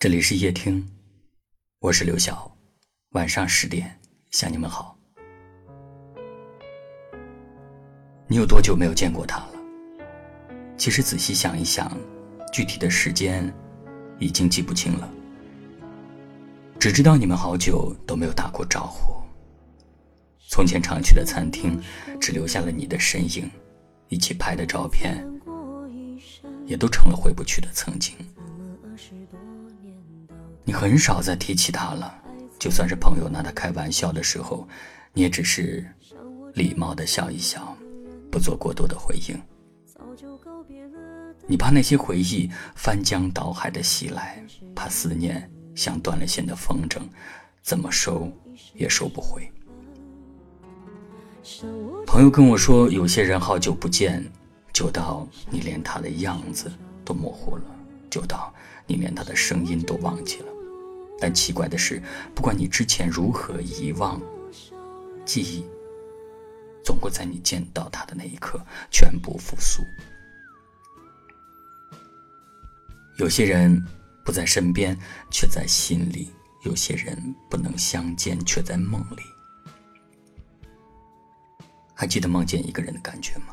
这里是夜听，我是刘晓。晚上十点向你们好。你有多久没有见过他了？其实仔细想一想，具体的时间已经记不清了，只知道你们好久都没有打过招呼。从前常去的餐厅，只留下了你的身影，一起拍的照片，也都成了回不去的曾经。你很少再提起他了，就算是朋友拿他开玩笑的时候，你也只是礼貌的笑一笑，不做过多的回应。你怕那些回忆翻江倒海的袭来，怕思念像断了线的风筝，怎么收也收不回。朋友跟我说，有些人好久不见，久到你连他的样子都模糊了，久到你连他的声音都忘记了。但奇怪的是，不管你之前如何遗忘，记忆总会在你见到他的那一刻全部复苏。有些人不在身边，却在心里；有些人不能相见，却在梦里。还记得梦见一个人的感觉吗？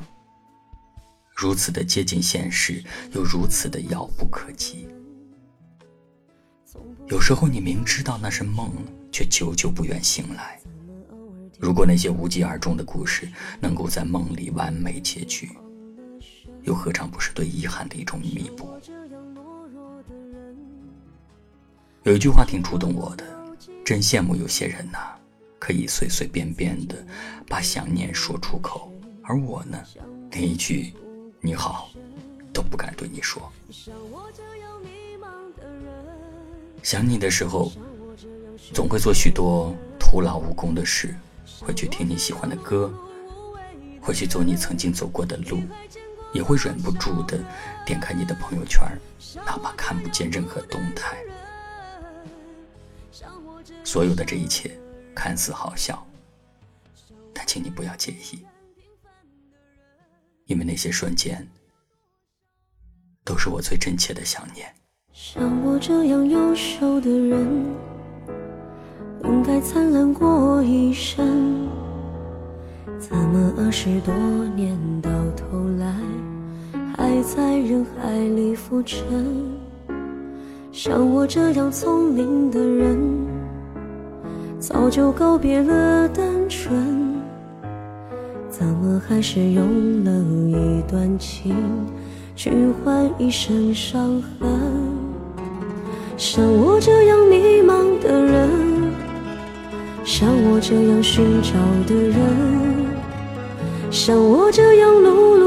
如此的接近现实，又如此的遥不可及。有时候你明知道那是梦，却久久不愿醒来。如果那些无疾而终的故事能够在梦里完美结局，又何尝不是对遗憾的一种弥补？有一句话挺触动我的，真羡慕有些人呐，可以随随便便的把想念说出口，而我呢，连一句“你好”都不敢对你说。想你的时候，总会做许多徒劳无功的事，会去听你喜欢的歌，会去走你曾经走过的路，也会忍不住的点开你的朋友圈，哪怕看不见任何动态。所有的这一切看似好笑，但请你不要介意，因为那些瞬间都是我最真切的想念。像我这样优秀的人，应该灿烂过一生。怎么二十多年到头来，还在人海里浮沉？像我这样聪明的人，早就告别了单纯。怎么还是用了一段情，去换一身伤痕？像我这样迷茫的人，像我这样寻找的人，像我这样碌碌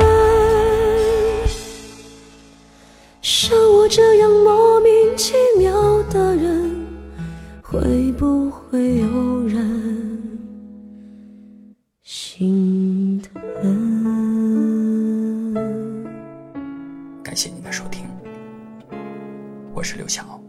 我是刘晓。